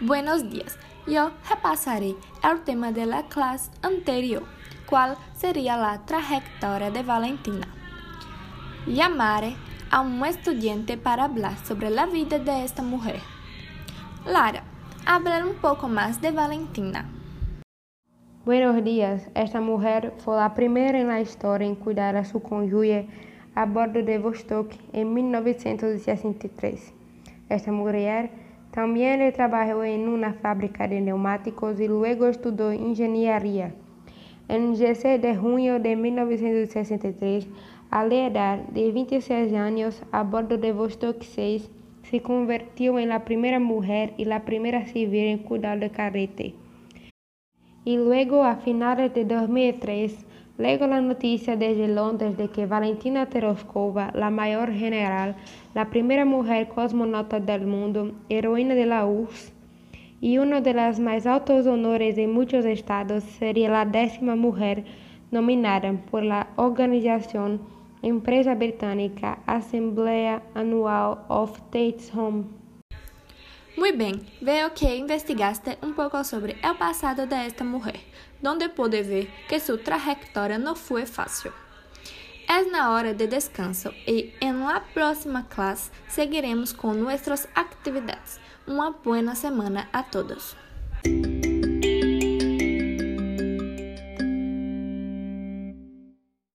Buenos días. Yo repasaré el tema de la clase anterior, cuál sería la trayectoria de Valentina. Llamaré a un estudiante para hablar sobre la vida de esta mujer. Lara, hablar un poco más de Valentina. Buenos días. Esta mujer fue la primera en la historia en cuidar a su cónyuge a bordo de Vostok en 1963. Esta mujer también trabajó en una fábrica de neumáticos y luego estudió ingeniería. En el 16 de junio de 1963, a la edad de 26 años, a bordo de Vostok 6, se convirtió en la primera mujer y la primera civil en cuidar de carrete. Y luego, a finales de 2003, Llegó la noticia desde Londres de que Valentina Tereshkova, la mayor general, la primera mujer cosmonauta del mundo, heroína de la URSS uno de los más altos honores de muchos estados, sería la décima mujer nominada por la organización empresa británica Assembleia Annual of States Home. Muy bien, veo que investigaste un poco sobre el pasado de mujer, donde pude ver que su trayectoria no fue fácil. Es la hora de descanso y en la próxima clase seguiremos con nuestras actividades. Uma boa semana a todos.